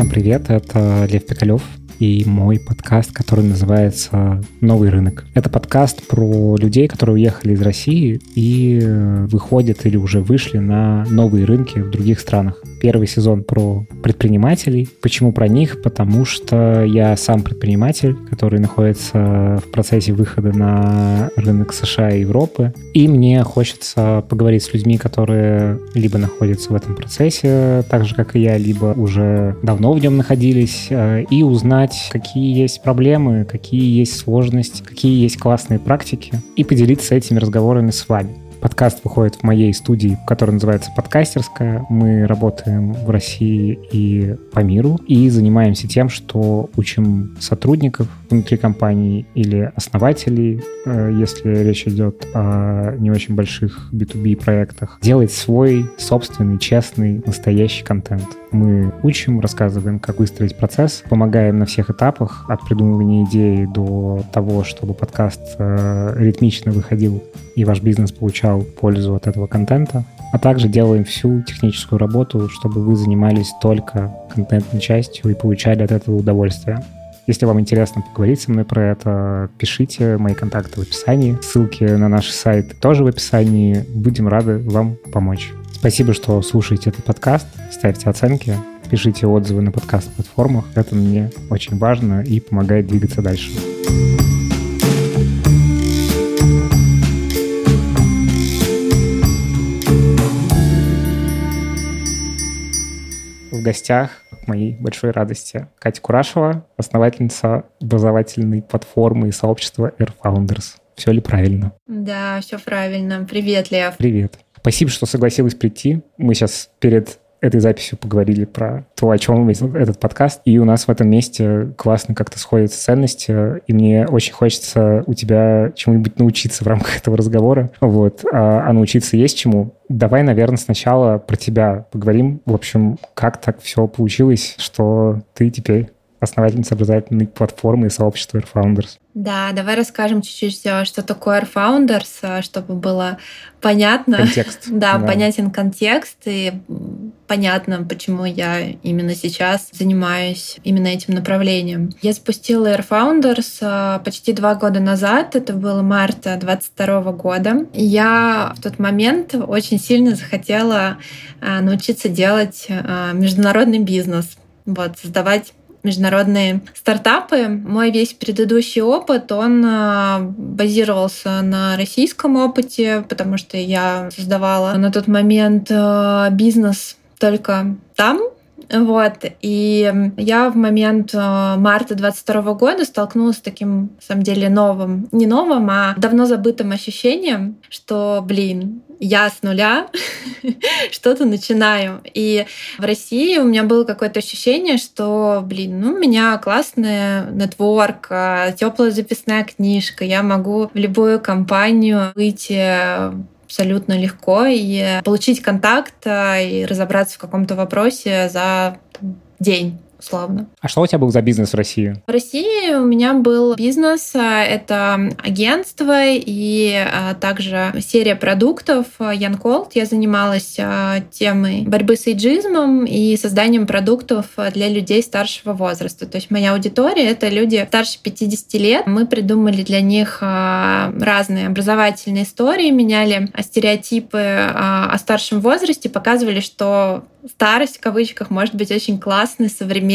Всем привет, это Лев Пикалев, и мой подкаст, который называется «Новый рынок». Это подкаст про людей, которые уехали из России и выходят или уже вышли на новые рынки в других странах. Первый сезон про предпринимателей. Почему про них? Потому что я сам предприниматель, который находится в процессе выхода на рынок США и Европы. И мне хочется поговорить с людьми, которые либо находятся в этом процессе, так же, как и я, либо уже давно в нем находились, э, и узнать, узнать, какие есть проблемы, какие есть сложности, какие есть классные практики, и поделиться этими разговорами с вами. Подкаст выходит в моей студии, которая называется «Подкастерская». Мы работаем в России и по миру и занимаемся тем, что учим сотрудников внутри компании или основателей, э, если речь идет о не очень больших B2B проектах, делать свой собственный, честный, настоящий контент. Мы учим, рассказываем, как выстроить процесс, помогаем на всех этапах, от придумывания идеи до того, чтобы подкаст э, ритмично выходил и ваш бизнес получал пользу от этого контента. А также делаем всю техническую работу, чтобы вы занимались только контентной частью и получали от этого удовольствие. Если вам интересно поговорить со мной про это, пишите мои контакты в описании. Ссылки на наш сайт тоже в описании. Будем рады вам помочь. Спасибо, что слушаете этот подкаст. Ставьте оценки, пишите отзывы на подкаст-платформах. Это мне очень важно и помогает двигаться дальше. В гостях, к моей большой радости, Катя Курашева, основательница образовательной платформы и сообщества Air Founders. Все ли правильно? Да, все правильно. Привет, Лев. Привет. Спасибо, что согласилась прийти. Мы сейчас перед этой записью поговорили про то, о чем этот подкаст. И у нас в этом месте классно как-то сходятся ценности. И мне очень хочется у тебя чему-нибудь научиться в рамках этого разговора. Вот. А, а научиться есть чему. Давай, наверное, сначала про тебя поговорим. В общем, как так все получилось, что ты теперь основательница образовательной платформы и сообщества Air Founders. Да, давай расскажем чуть-чуть, э, что такое Air Founders, э, чтобы было понятно. Контекст. да, да, понятен контекст и понятно, почему я именно сейчас занимаюсь именно этим направлением. Я запустила Air Founders э, почти два года назад, это было марта 22 года. Я в тот момент очень сильно захотела научиться делать международный бизнес, вот, создавать международные стартапы. Мой весь предыдущий опыт, он а, базировался на российском опыте, потому что я создавала на тот момент а, бизнес только там, вот. И я в момент а, марта 22 года столкнулась с таким, на самом деле, новым, не новым, а давно забытым ощущением, что, блин, я с нуля что-то начинаю. И в России у меня было какое-то ощущение, что, блин, ну, у меня классная нетворк, а, теплая записная книжка, я могу в любую компанию выйти абсолютно легко и получить контакт а, и разобраться в каком-то вопросе за там, день условно. А что у тебя был за бизнес в России? В России у меня был бизнес, а, это агентство и а, также серия продуктов Янколд. Я занималась а, темой борьбы с эйджизмом и созданием продуктов для людей старшего возраста. То есть моя аудитория — это люди старше 50 лет. Мы придумали для них разные образовательные истории, меняли стереотипы о старшем возрасте, показывали, что старость в кавычках может быть очень классной, современной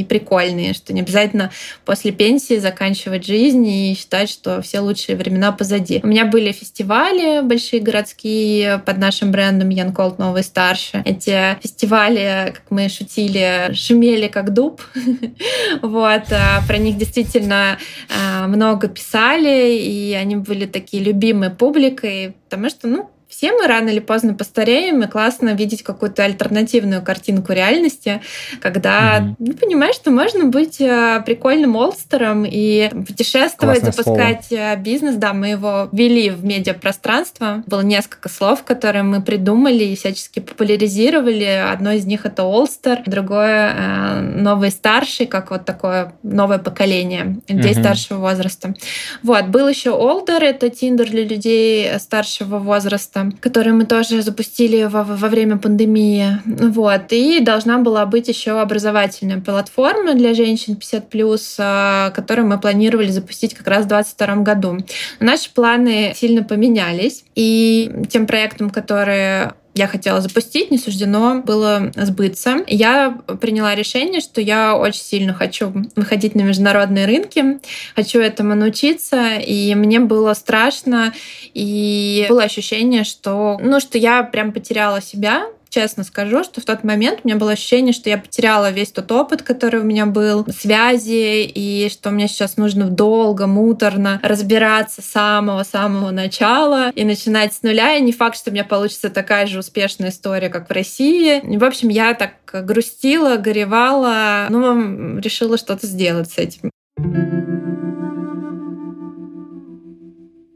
и прикольной, что не обязательно после пенсии заканчивать жизнь и считать, что все лучшие времена позади. У меня были фестивали большие городские под нашим брендом Ян Колд Новый Старше. Эти фестивали, как мы шутили, шумели как дуб. вот. А про них действительно а, много писали, и они были такие любимые публикой, потому что, ну, все мы рано или поздно постареем, и классно видеть какую-то альтернативную картинку реальности, когда mm-hmm. ну, понимаешь, что можно быть э, прикольным олстером и путешествовать, Классное запускать слово. Э, бизнес. Да, мы его ввели в медиапространство. Было несколько слов, которые мы придумали и всячески популяризировали. Одно из них — это олстер, другое э, — новый старший, как вот такое новое поколение людей mm-hmm. старшего возраста. Вот, был еще олдер, это тиндер для людей старшего возраста, подкаста, который мы тоже запустили во, во время пандемии. Вот. И должна была быть еще образовательная платформа для женщин 50+, которую мы планировали запустить как раз в 2022 году. Наши планы сильно поменялись, и тем проектом, который я хотела запустить, не суждено было сбыться. Я приняла решение, что я очень сильно хочу выходить на международные рынки, хочу этому научиться, и мне было страшно, и было ощущение, что, ну, что я прям потеряла себя, честно скажу, что в тот момент у меня было ощущение, что я потеряла весь тот опыт, который у меня был, связи, и что мне сейчас нужно долго, муторно разбираться с самого-самого начала и начинать с нуля. И не факт, что у меня получится такая же успешная история, как в России. В общем, я так грустила, горевала, ну, решила что-то сделать с этим.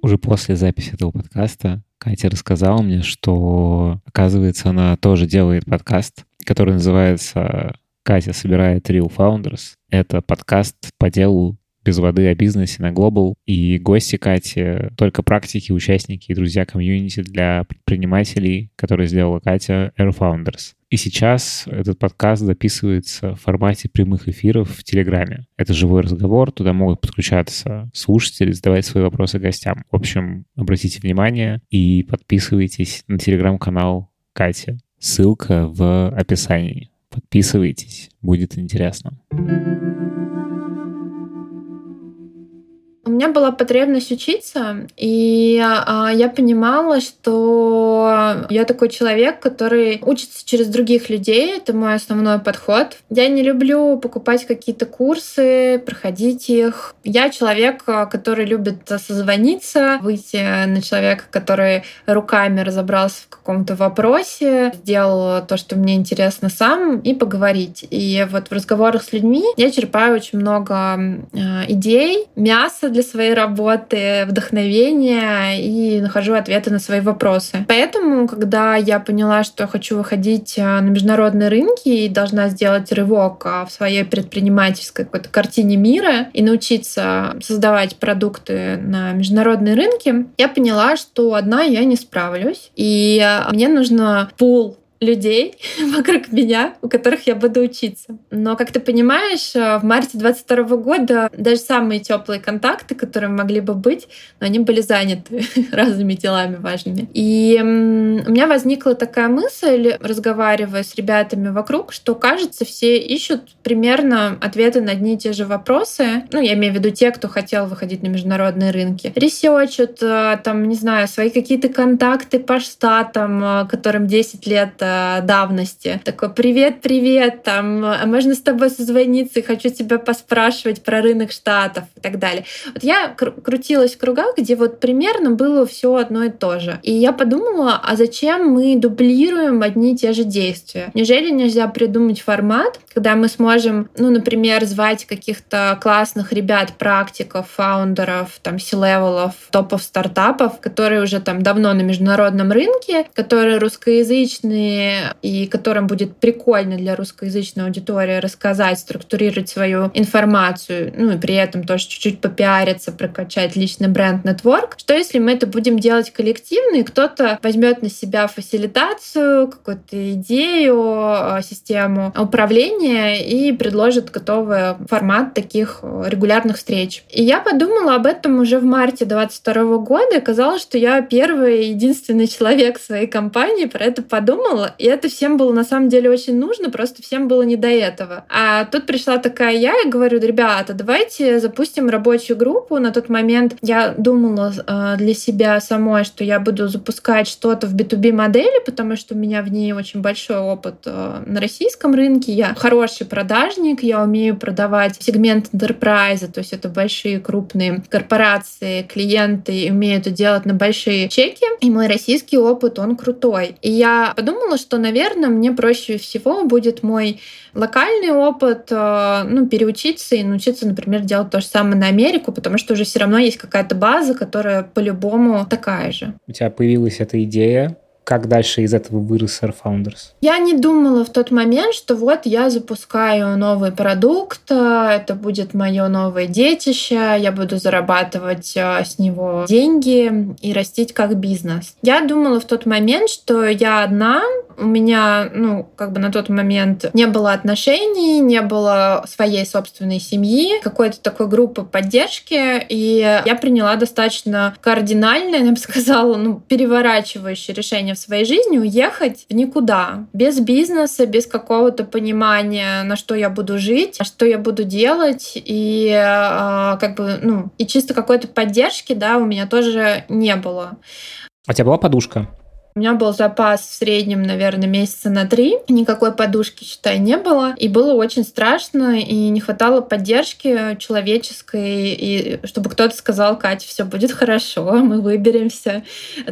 Уже после записи этого подкаста Катя рассказала мне, что, оказывается, она тоже делает подкаст, который называется «Катя собирает Real Founders». Это подкаст по делу без воды о бизнесе на Global. И гости Кати только практики, участники и друзья комьюнити для предпринимателей, которые сделала Катя Air Founders. И сейчас этот подкаст записывается в формате прямых эфиров в Телеграме. Это живой разговор, туда могут подключаться слушатели, задавать свои вопросы гостям. В общем, обратите внимание и подписывайтесь на Телеграм-канал Кати. Ссылка в описании. Подписывайтесь, будет интересно. У меня была потребность учиться, и а, я понимала, что я такой человек, который учится через других людей. Это мой основной подход. Я не люблю покупать какие-то курсы, проходить их. Я человек, который любит созвониться, выйти на человека, который руками разобрался в каком-то вопросе, сделал то, что мне интересно сам, и поговорить. И вот в разговорах с людьми я черпаю очень много идей, мяса для своей работы, вдохновения и нахожу ответы на свои вопросы. Поэтому, когда я поняла, что хочу выходить э, на международные рынки и должна сделать рывок э, в своей предпринимательской какой-то картине мира и научиться создавать продукты на международные рынки, я поняла, что одна я не справлюсь. И э, мне нужно пул людей вокруг меня, у которых я буду учиться. Но, как ты понимаешь, э, в марте 22 года даже самые теплые контакты, которые могли бы быть, но они были заняты разными делами важными. И у меня возникла такая мысль, разговаривая с ребятами вокруг, что, кажется, все ищут примерно ответы на одни и те же вопросы. Ну, я имею в виду те, кто хотел выходить на международные рынки. Ресечат, э, там, не знаю, свои какие-то контакты по штатам, э, которым 10 лет давности. Такой, привет, привет, там, а можно с тобой созвониться, хочу тебя поспрашивать про рынок штатов и так далее. Вот я кр- крутилась в кругах, где вот примерно было все одно и то же. И я подумала, а зачем мы дублируем одни и те же действия? Неужели нельзя придумать формат, когда мы сможем, ну, например, звать каких-то классных ребят, практиков, founder ов, там, C-level ов, топов стартапов, которые уже там давно на международном рынке, которые русскоязычные, и которым будет прикольно для русскоязычной аудитории рассказать, структурировать свою информацию, ну и при этом тоже чуть-чуть попиариться, прокачать личный бренд network. Что если мы это будем делать коллективно, и кто-то возьмет на себя фасилитацию, какую-то идею, а, систему управления и предложит готовый формат таких регулярных встреч. И я подумала об этом уже в марте 22 года, и оказалось, что я первый единственный человек в своей компании про это подумала, и это всем было на самом деле очень нужно, просто всем было не до этого. А тут пришла такая я и говорю, ребята, давайте запустим рабочую группу. На тот момент я думала э, для себя самой, что я буду запускать что-то в B2B модели, потому что у меня в ней очень большой опыт э, на российском рынке. Я хороший продажник, я умею продавать сегмент enterprise, то есть это большие крупные корпорации, клиенты, и умею это делать на большие чеки. И мой российский опыт, он крутой. И я подумала, что, наверное, мне проще всего будет мой локальный опыт, э, ну, переучиться и научиться, например, делать то же самое на Америку, потому что уже все равно есть какая-то база, которая по-любому такая же. У тебя появилась эта идея, как дальше из этого вырос Air Founders? Я не думала в тот момент, что вот я запускаю новый продукт, э, это будет мое новое детище, я буду зарабатывать э, с него деньги и растить как бизнес. Я думала в тот момент, что я одна, у меня, ну, как бы на тот момент не было отношений, не было своей собственной семьи, какой-то такой группы поддержки, и я приняла достаточно кардинальное, я бы сказала, ну, переворачивающее решение в своей жизни уехать в никуда, без бизнеса, без какого-то понимания, на что я буду жить, что я буду делать, и э, как бы, ну, и чисто какой-то поддержки, да, у меня тоже не было. А у тебя была подушка? У меня был запас в среднем, наверное, месяца на три. Никакой подушки, считай, не было. И было очень страшно, и не хватало поддержки человеческой, и чтобы кто-то сказал, Катя, все будет хорошо, мы выберемся,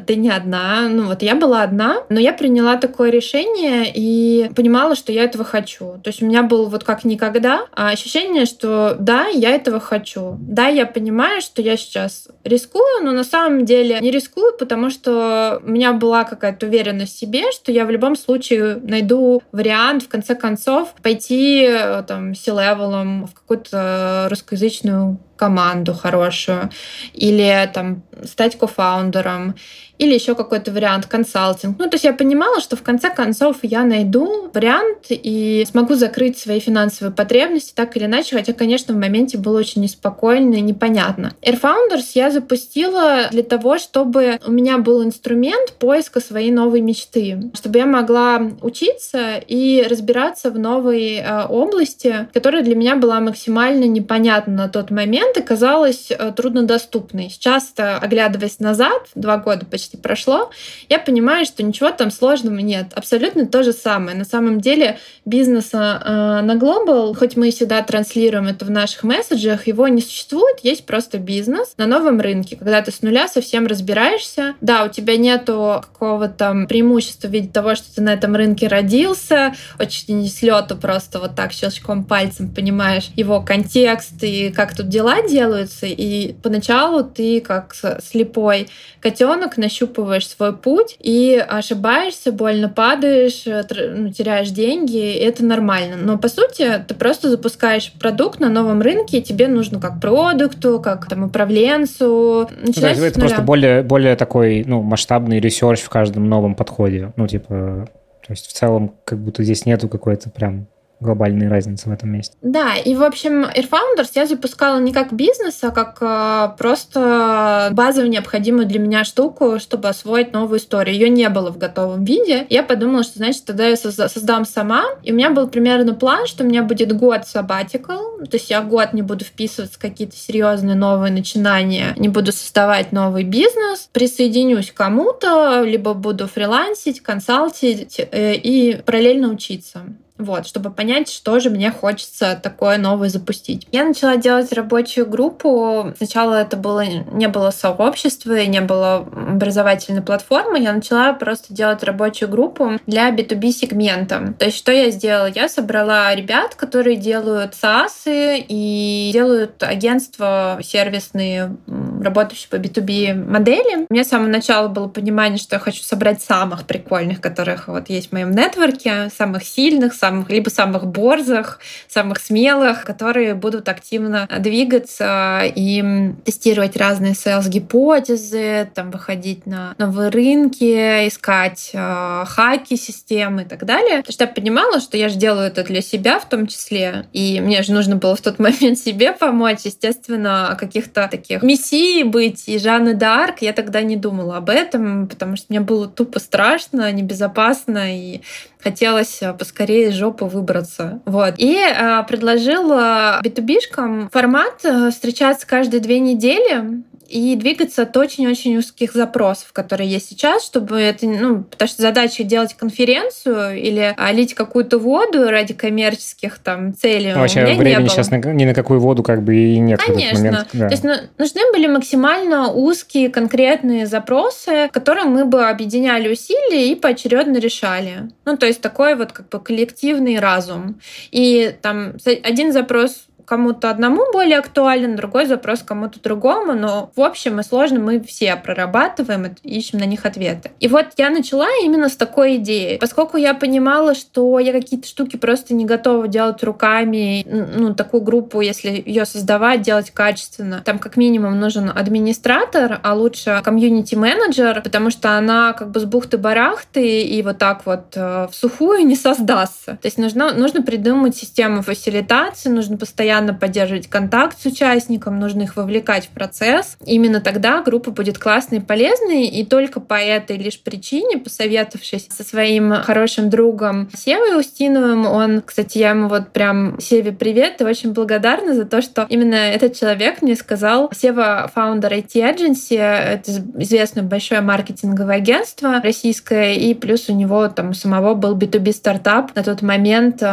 ты не одна. Ну вот я была одна, но я приняла такое решение и понимала, что я этого хочу. То есть у меня было вот как никогда ощущение, что да, я этого хочу. Да, я понимаю, что я сейчас рискую, но на самом деле не рискую, потому что у меня была какая-то уверенность в себе, что я в любом случае найду вариант, в конце концов, пойти э, там C-level ом в какую-то русскоязычную команду хорошую, или там стать кофаундером, или еще какой-то вариант консалтинг. Ну, то есть я понимала, что в конце концов я найду вариант и смогу закрыть свои финансовые потребности так или иначе, хотя, конечно, в моменте было очень неспокойно и непонятно. Air Founders я запустила для того, чтобы у меня был инструмент поиска своей новой мечты, чтобы я могла учиться и разбираться в новой э, области, которая для меня была максимально непонятна на тот момент и казалась э, труднодоступной. Сейчас, оглядываясь назад, два года почти почти прошло, я понимаю, что ничего там сложного нет. Абсолютно то же самое. На самом деле бизнеса э, на Global, хоть мы всегда транслируем это в наших месседжах, его не существует, есть просто бизнес на новом рынке, когда ты с нуля совсем разбираешься. Да, у тебя нету какого-то преимущества в виде того, что ты на этом рынке родился, очень с лету просто вот так щелчком пальцем понимаешь его контекст и как тут дела делаются, и поначалу ты как слепой котенок нащупываешь свой путь и ошибаешься, больно падаешь, ну, теряешь деньги, это нормально. Но по сути ты просто запускаешь продукт на новом рынке, и тебе нужно как продукту, как там управленцу. Да, это просто более, более такой ну, масштабный research в каждом новом подходе. Ну, типа, то есть в целом как будто здесь нету какой-то прям глобальные разницы в этом месте. Да, и, в общем, R-Founders я запускала не как бизнес, а как э, просто базовую необходимую для меня штуку, чтобы освоить новую историю. Ее не было в готовом виде. Я подумала, что, значит, тогда я создам сама. И у меня был примерно план, что у меня будет год sabbatical, то есть я год не буду вписываться в какие-то серьезные новые начинания, не буду создавать новый бизнес, присоединюсь к кому-то, либо буду фрилансить, консалтить э, и параллельно учиться. Вот, чтобы понять, что же мне хочется такое новое запустить. Я начала делать рабочую группу. Сначала это было не было сообщества, не было образовательной платформы. Я начала просто делать рабочую группу для B2B сегмента. То есть, что я сделала? Я собрала ребят, которые делают SaaS и делают агентства сервисные, работающие по B2B модели. У меня с самого начала было понимание, что я хочу собрать самых прикольных, которых вот есть в моем нетворке, самых сильных, самых либо самых борзых, самых смелых, которые будут активно двигаться и тестировать разные sales-гипотезы, там, выходить на новые рынки, искать э, хаки системы и так далее. Потому что я понимала, что я же делаю это для себя в том числе, и мне же нужно было в тот момент себе помочь. Естественно, каких-то таких мессии быть и Жанны Д'Арк я тогда не думала об этом, потому что мне было тупо страшно, небезопасно, и хотелось э, поскорее из жопы выбраться. Вот. И э, предложила B2B-шкам формат э, встречаться каждые две недели и двигаться от очень-очень узких запросов, которые есть сейчас, чтобы это, ну, потому что задача делать конференцию или а, лить какую-то воду ради коммерческих там целей. Ну, вообще времени сейчас на, ни на какую воду как бы и нет. Конечно. Момент, да. То есть ну, нужны были максимально узкие конкретные запросы, которые мы бы объединяли усилия и поочередно решали. Ну, то есть такой вот как бы коллективный разум. И там один запрос кому-то одному более актуален, другой запрос кому-то другому, но в общем и сложно мы все прорабатываем и ищем на них ответы. И вот я начала именно с такой идеи. Поскольку я понимала, что я какие-то штуки просто не готова делать руками, ну, такую группу, если ее создавать, делать качественно, там как минимум нужен администратор, а лучше комьюнити-менеджер, потому что она как бы с бухты-барахты и вот так вот э, в сухую не создастся. То есть нужно, нужно придумать систему фасилитации, нужно постоянно поддерживать контакт с участником, нужно их вовлекать в процесс. Именно тогда группа будет классной и полезной, и только по этой лишь причине, посоветовавшись со своим хорошим другом Севой Устиновым, он, кстати, я ему вот прям Севе привет, и очень благодарна за то, что именно этот человек мне сказал, Сева фаундер IT Agency, это известное большое маркетинговое агентство российское, и плюс у него там самого был B2B стартап на тот момент э,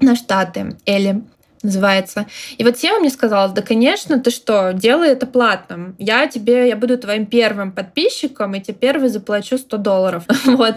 на Штаты, Эли называется. И вот Сева мне сказала, да, конечно, ты что, делай это платным. Я тебе, я буду твоим первым подписчиком, и тебе первый заплачу 100 долларов. вот.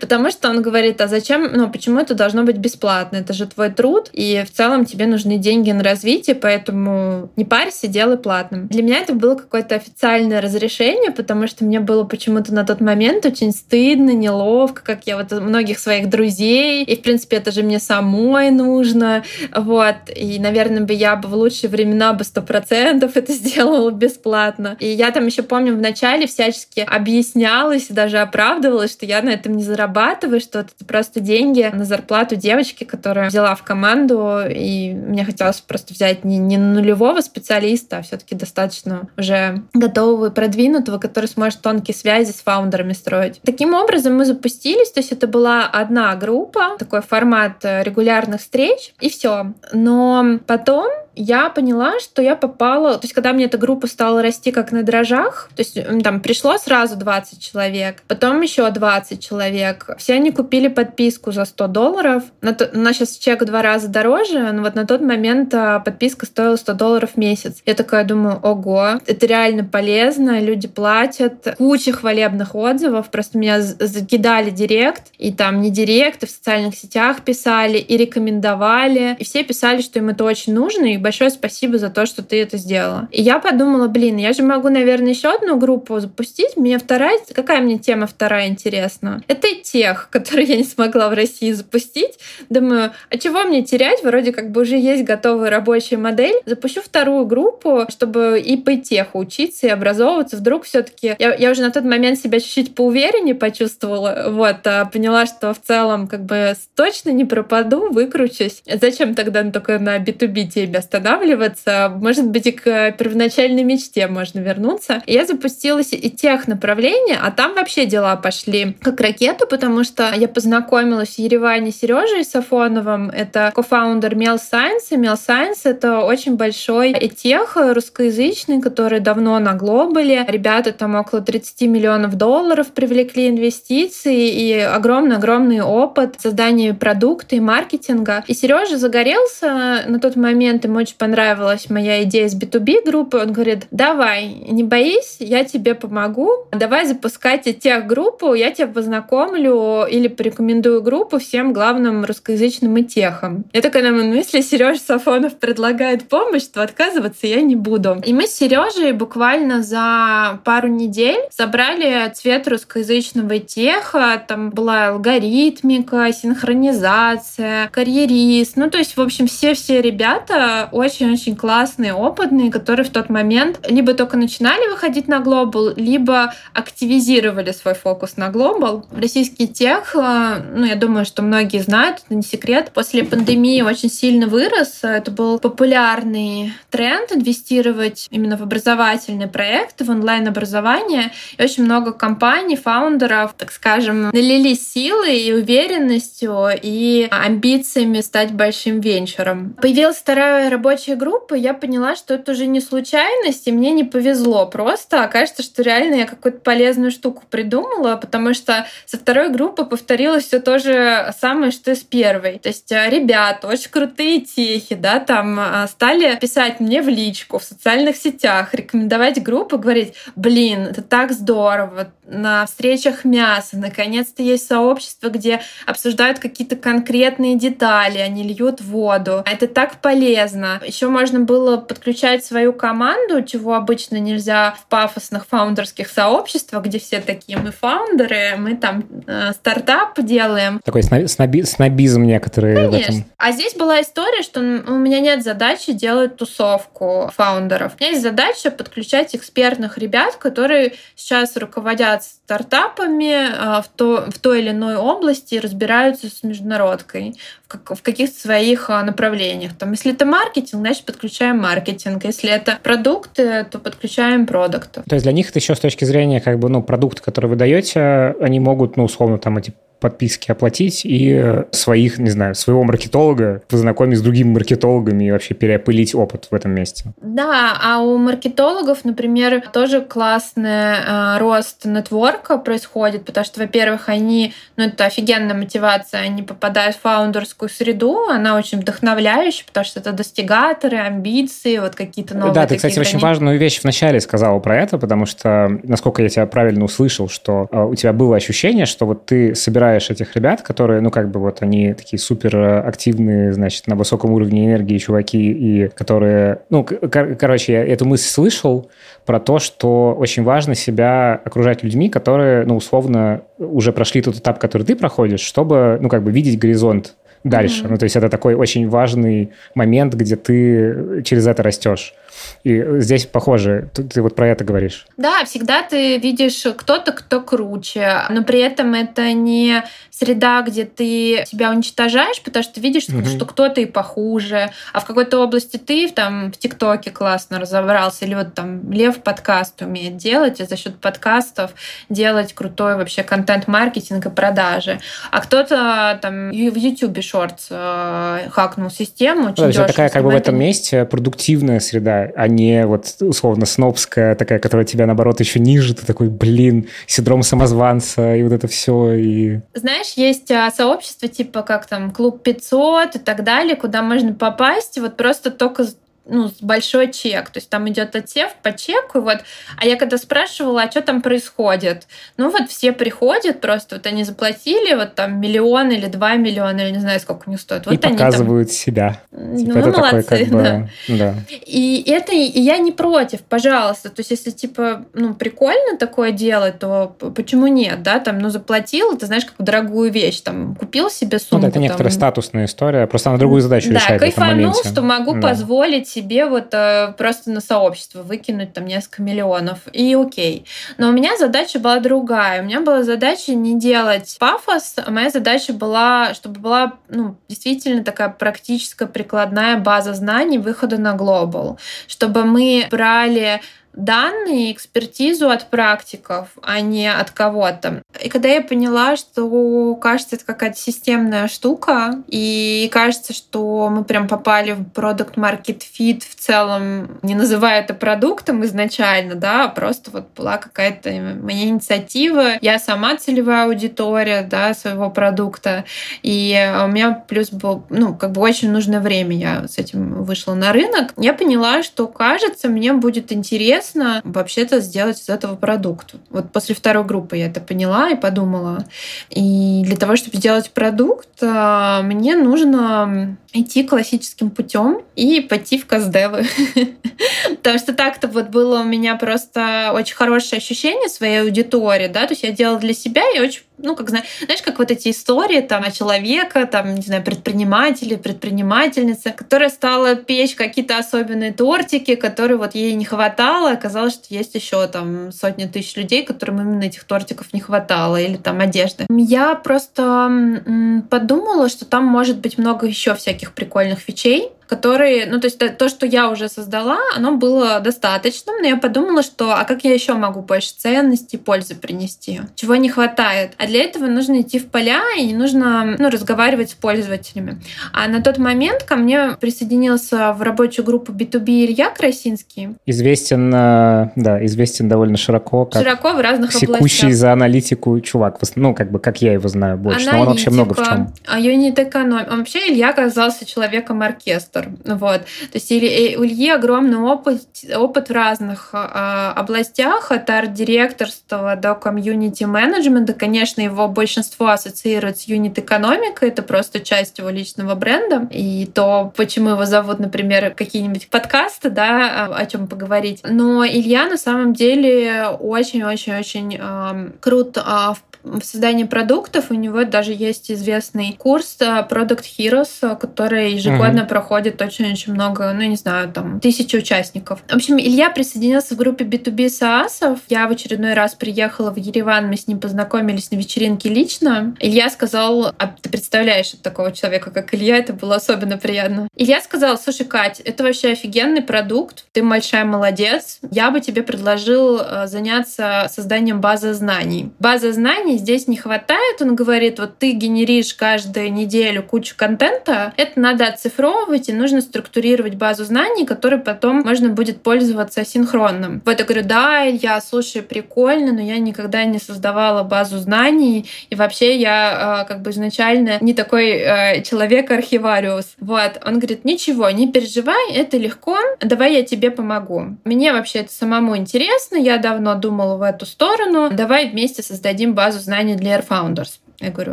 Потому что он говорит, а зачем, ну, почему это должно быть бесплатно? Это же твой труд, и в целом тебе нужны деньги на развитие, поэтому не парься, делай платным. Для меня это было какое-то официальное разрешение, потому что мне было почему-то на тот момент очень стыдно, неловко, как я вот многих своих друзей, и, в принципе, это же мне самой нужно, вот. И, наверное, бы я бы в лучшие времена бы сто процентов это сделала бесплатно. И я там еще помню в начале всячески объяснялась и даже оправдывалась, что я на этом не зарабатываю, что это просто деньги на зарплату девочки, которую взяла в команду, и мне хотелось просто взять не, не нулевого специалиста, а все-таки достаточно уже готового и продвинутого, который сможет тонкие связи с фаундерами строить. Таким образом мы запустились, то есть это была одна группа, такой формат регулярных встреч, и все. Но потом я поняла, что я попала... То есть, когда мне эта группа стала расти как на дрожжах, то есть там пришло сразу 20 человек, потом еще 20 человек. Все они купили подписку за 100 долларов. На то, она сейчас чек в два раза дороже, но вот на тот момент а, подписка стоила 100 долларов в месяц. Я такая думаю, ого, это реально полезно, люди платят. Куча хвалебных отзывов, просто меня закидали директ, и там не директ, и в социальных сетях писали, и рекомендовали, и все писали, что им это очень нужно, и большое спасибо за то, что ты это сделала. И я подумала, блин, я же могу, наверное, еще одну группу запустить. Мне вторая, какая мне тема вторая интересна? Это тех, которые я не смогла в России запустить. Думаю, а чего мне терять? Вроде как бы уже есть готовая рабочая модель. Запущу вторую группу, чтобы и по теху учиться и образовываться. Вдруг все-таки я, я уже на тот момент себя чуть-чуть поувереннее почувствовала. Вот, а поняла, что в целом как бы точно не пропаду, выкручусь. Зачем тогда только на B2B теме останавливаться. Может быть, и к первоначальной мечте можно вернуться. Я запустилась и тех направлений, а там вообще дела пошли как ракету, потому что я познакомилась в Ереване с Сережей Сафоновым. Это кофаундер Mel Science. И Mel Science — это очень большой тех русскоязычный, который давно на глобале. Ребята там около 30 миллионов долларов привлекли инвестиции и огромный-огромный опыт создания продукта и маркетинга. И Сережа загорелся на тот момент, ему очень понравилась моя идея с B2B группы. Он говорит, давай, не боись, я тебе помогу. Давай запускать тех группу, я тебя познакомлю или порекомендую группу всем главным русскоязычным и техам. Я такая на мысли, Сережа Сафонов предлагает помощь, то отказываться я не буду. И мы с Сережей буквально за пару недель собрали цвет русскоязычного теха. Там была алгоритмика, синхронизация, карьерист. Ну, то есть, в общем, все-все ребята очень-очень классные, опытные, которые в тот момент либо только начинали выходить на глобал, либо активизировали свой фокус на глобал. Российский тех, э, ну, я думаю, что многие знают, это не секрет, после пандемии очень сильно вырос. Это был популярный тренд инвестировать именно в образовательные проекты, в онлайн-образование. И очень много компаний, фаундеров, так скажем, налились силой и уверенностью и амбициями стать большим венчуром. Появилась вторая рабочая группа, я поняла, что это уже не случайность, и мне не повезло просто. Окажется, что реально я какую-то полезную штуку придумала, потому что со второй группы повторилось все то же самое, что и с первой. То есть э, ребята, очень крутые техи, да, там э, стали писать мне в личку, в социальных сетях, рекомендовать группу, говорить, блин, это так здорово, на встречах мяса, наконец-то есть сообщество, где обсуждают какие-то конкретные детали, они льют воду. Это так полезно Еще можно было подключать свою команду, чего обычно нельзя в пафосных фаундерских сообществах, где все такие мы фаундеры, мы там э, стартап делаем. Такой сноби, снобизм некоторые Конечно. в этом. А здесь была история, что у меня нет задачи делать тусовку фаундеров. У меня есть задача подключать экспертных ребят, которые сейчас руководят стартапами э, в, то, в той или иной области разбираются с международкой в, в каких-то своих э, направлениях. Там, если это маркетинг, значит, подключаем маркетинг. Если это продукты, то подключаем продукты. То есть для них это еще с точки зрения как бы, ну, продукта, который вы даете, они могут, ну, условно, там эти подписки оплатить и своих, не знаю, своего маркетолога познакомить с другими маркетологами и вообще переопылить опыт в этом месте. Да, а у маркетологов, например, тоже классный э, рост нетворка происходит, потому что, во-первых, они, ну это офигенная мотивация, они попадают в фаундерскую среду, она очень вдохновляющая, потому что это достигаторы, амбиции, вот какие-то новые. Да, ты, кстати, очень важную вещь вначале сказала про это, потому что, насколько я тебя правильно услышал, что э, у тебя было ощущение, что вот ты собираешь собираешь этих ребят, которые, ну, как бы вот они такие супер активные, значит, на высоком уровне энергии чуваки, и которые, ну, кор- короче, я эту мысль слышал про то, что очень важно себя окружать людьми, которые, ну, условно, уже прошли тот этап, который ты проходишь, чтобы, ну, как бы видеть горизонт дальше. Mm-hmm. Ну, то есть это такой очень важный момент, где ты через это растешь. И здесь похоже, ты, ты вот про это говоришь. Да, всегда ты видишь кто-то, кто круче, но при этом это не среда, где ты себя уничтожаешь, потому что ты видишь, угу. что кто-то и похуже, а в какой-то области ты там в ТикТоке классно разобрался, или вот там Лев подкаст умеет делать, и за счет подкастов делать крутой вообще контент-маркетинг и продажи. А кто-то там в YouTube шортс э, хакнул систему. Очень есть это такая как бы в этом месте продуктивная среда, а не вот условно снобская такая, которая тебя наоборот еще ниже, ты такой, блин, синдром самозванца и вот это все. И... Знаешь, есть а, сообщества типа как там Клуб 500 и так далее, куда можно попасть вот просто только ну, большой чек. То есть там идет отсев по чеку. Вот. А я когда спрашивала, а что там происходит? Ну вот все приходят просто, вот они заплатили вот там миллион или два миллиона, или не знаю, сколько у них стоит. Вот и они показывают там... себя. Ну, типа, это молодцы, такой, как бы, да. да. И это и я не против, пожалуйста. То есть если типа, ну, прикольно такое делать, то почему нет, да? Там, ну, заплатил, ты знаешь, как дорогую вещь, там, купил себе сумку. Ну, да, это некоторая там... статусная история, просто на другую задачу да, решает в этом моменте. что могу да. позволить себе вот э, просто на сообщество выкинуть там несколько миллионов. И окей. Но у меня задача была другая. У меня была задача не делать пафос, а моя задача была, чтобы была ну, действительно такая практическая прикладная база знаний выхода на глобал. Чтобы мы брали данные, экспертизу от практиков, а не от кого-то. И когда я поняла, что, кажется, это какая-то системная штука, и кажется, что мы прям попали в продукт market fit в целом, не называя это продуктом изначально, да, а просто вот была какая-то моя инициатива, я сама целевая аудитория, да, своего продукта, и у меня плюс был, ну, как бы очень нужное время я с этим вышла на рынок, я поняла, что, кажется, мне будет интересно интересно вообще-то сделать из этого продукт. Вот после второй группы я это поняла и подумала. И для того, чтобы сделать продукт, а, мне нужно идти классическим путем и пойти в каздевы. Потому что так-то вот было у меня просто очень хорошее ощущение своей аудитории, да, то есть я делала для себя и очень ну, как знаешь, как вот эти истории там о человека, там, не знаю, предпринимателя, предпринимательницы, которая стала печь какие-то особенные тортики, которые вот ей не хватало, оказалось, что есть еще там сотни тысяч людей, которым именно этих тортиков не хватало, или там одежды. Я просто подумала, что там может быть много еще всяких прикольных фичей, которые, ну, то есть то, что я уже создала, оно было достаточным, но я подумала, что а как я еще могу больше ценности и пользы принести? Чего не хватает? А для этого нужно идти в поля и не нужно ну, разговаривать с пользователями. А на тот момент ко мне присоединился в рабочую группу B2B Илья Красинский. Известен, э, да, известен довольно широко. Как широко в разных секущий областях. за аналитику чувак. Ну, как бы, как я его знаю больше. Аналитика, но он вообще много в чем. А юнит эконом. Вообще Илья оказался человеком оркестра инвестор. Вот. То есть э, у Ильи огромный опыт, опыт в разных а, областях, от арт-директорства до комьюнити-менеджмента. Конечно, его большинство ассоциирует с юнит-экономикой, это просто часть его личного бренда. И то, почему его зовут, например, какие-нибудь подкасты, да, о чем поговорить. Но Илья на самом деле очень-очень-очень э, крут э, в в создании продуктов. У него даже есть известный курс э, Product Heroes, который ежегодно uh-huh. проходит очень-очень много, ну, не знаю, там, тысячи участников. В общем, Илья присоединился в группе B2B SaaS. Я в очередной раз приехала в Ереван, мы с ним познакомились на вечеринке лично. Илья сказал, а ты представляешь такого человека, как Илья, это было особенно приятно. Илья сказал, слушай, Кать, это вообще офигенный продукт, ты большая молодец, я бы тебе предложил э, заняться созданием базы знаний. База знаний знаний здесь не хватает. Он говорит, вот ты генеришь каждую неделю кучу контента, это надо оцифровывать, и нужно структурировать базу знаний, которой потом можно будет пользоваться синхронным. Вот я говорю, да, я слушай, прикольно, но я никогда не создавала базу знаний, и вообще я а, как бы изначально не такой э, человек-архивариус. Вот. Он говорит, ничего, не переживай, это легко, давай я тебе помогу. Мне вообще это самому интересно, я давно думала в эту сторону, давай вместе создадим базу знаний для Air Founders. Я говорю,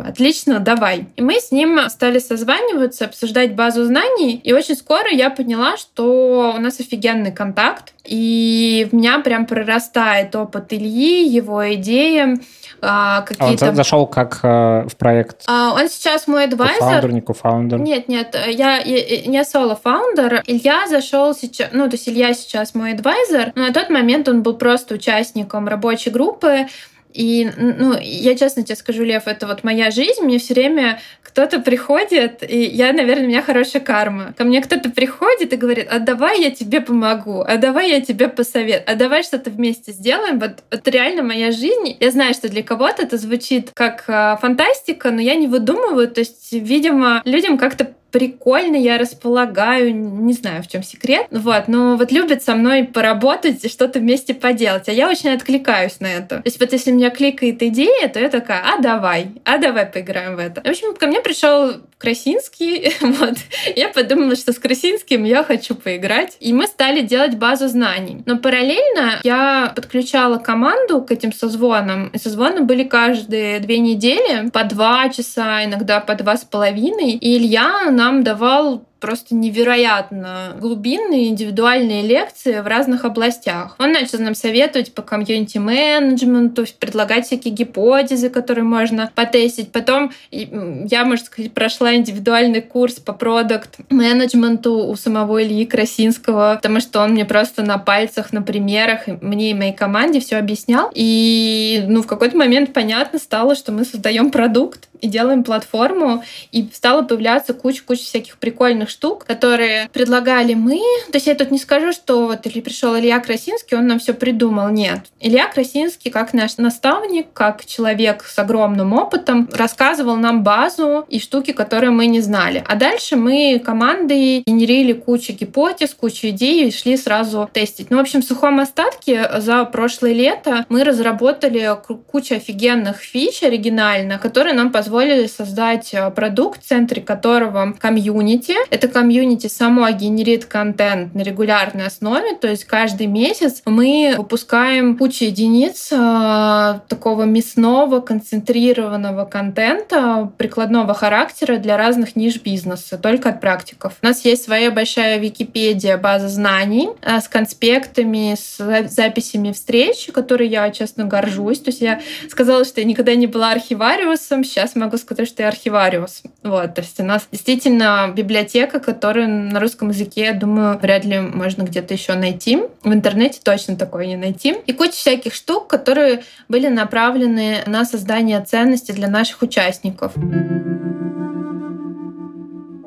отлично, давай. И мы с ним стали созваниваться, обсуждать базу знаний. И очень скоро я поняла, что у нас офигенный контакт. И в меня прям прорастает опыт Ильи, его идеи. А, какие-то... Он зашел как э, в проект? А, он сейчас мой advisor. Co-founder, не co-founder? Нет, нет, я, я не solo-founder. Илья зашел сейчас, ну, то есть Илья сейчас мой advisor, но на тот момент он был просто участником рабочей группы. И, ну, я честно тебе скажу, Лев, это вот моя жизнь. Мне все время кто-то приходит, и я, наверное, у меня хорошая карма. Ко мне кто-то приходит и говорит, а давай я тебе помогу, а давай я тебе посоветую, а давай что-то вместе сделаем. Вот это реально моя жизнь. Я знаю, что для кого-то это звучит как э, фантастика, но я не выдумываю. То есть, видимо, людям как-то прикольно я располагаю, не знаю, в чем секрет, вот, но вот любят со мной поработать и что-то вместе поделать, а я очень откликаюсь на это. То есть вот если меня кликает идея, то я такая, а давай, а давай поиграем в это. В общем, ко мне пришел Красинский, вот, я подумала, что с Красинским я хочу поиграть, и мы стали делать базу знаний. Но параллельно я подключала команду к этим созвонам, и созвоны были каждые две недели, по два часа, иногда по два с половиной, и Илья нам давал просто невероятно глубинные индивидуальные лекции в разных областях. Он начал нам советовать по комьюнити-менеджменту, предлагать всякие гипотезы, которые можно потестить. Потом я, можно сказать, прошла индивидуальный курс по продукт-менеджменту у самого Ильи Красинского, потому что он мне просто на пальцах, на примерах, мне и моей команде все объяснял. И ну, в какой-то момент понятно стало, что мы создаем продукт и делаем платформу, и стало появляться куча-куча всяких прикольных штук, которые предлагали мы. То есть я тут не скажу, что вот или пришел Илья Красинский, он нам все придумал. Нет. Илья Красинский, как наш наставник, как человек с огромным опытом, рассказывал нам базу и штуки, которые мы не знали. А дальше мы командой генерили кучу гипотез, кучу идей и шли сразу тестить. Ну, в общем, в сухом остатке за прошлое лето мы разработали кучу офигенных фич оригинальных, которые нам позволили создать э, продукт, в центре которого комьюнити это комьюнити само генерит контент на регулярной основе, то есть каждый месяц мы выпускаем кучу единиц э, такого мясного, концентрированного контента прикладного характера для разных ниш бизнеса, только от практиков. У нас есть своя большая Википедия, база знаний э, с конспектами, с записями встреч, которые я, честно, горжусь. То есть я сказала, что я никогда не была архивариусом, сейчас могу сказать, что я архивариус. Вот, то есть у нас действительно библиотека человека, который на русском языке, я думаю, вряд ли можно где-то еще найти. В интернете точно такое не найти. И куча всяких штук, которые были направлены на создание ценности для наших участников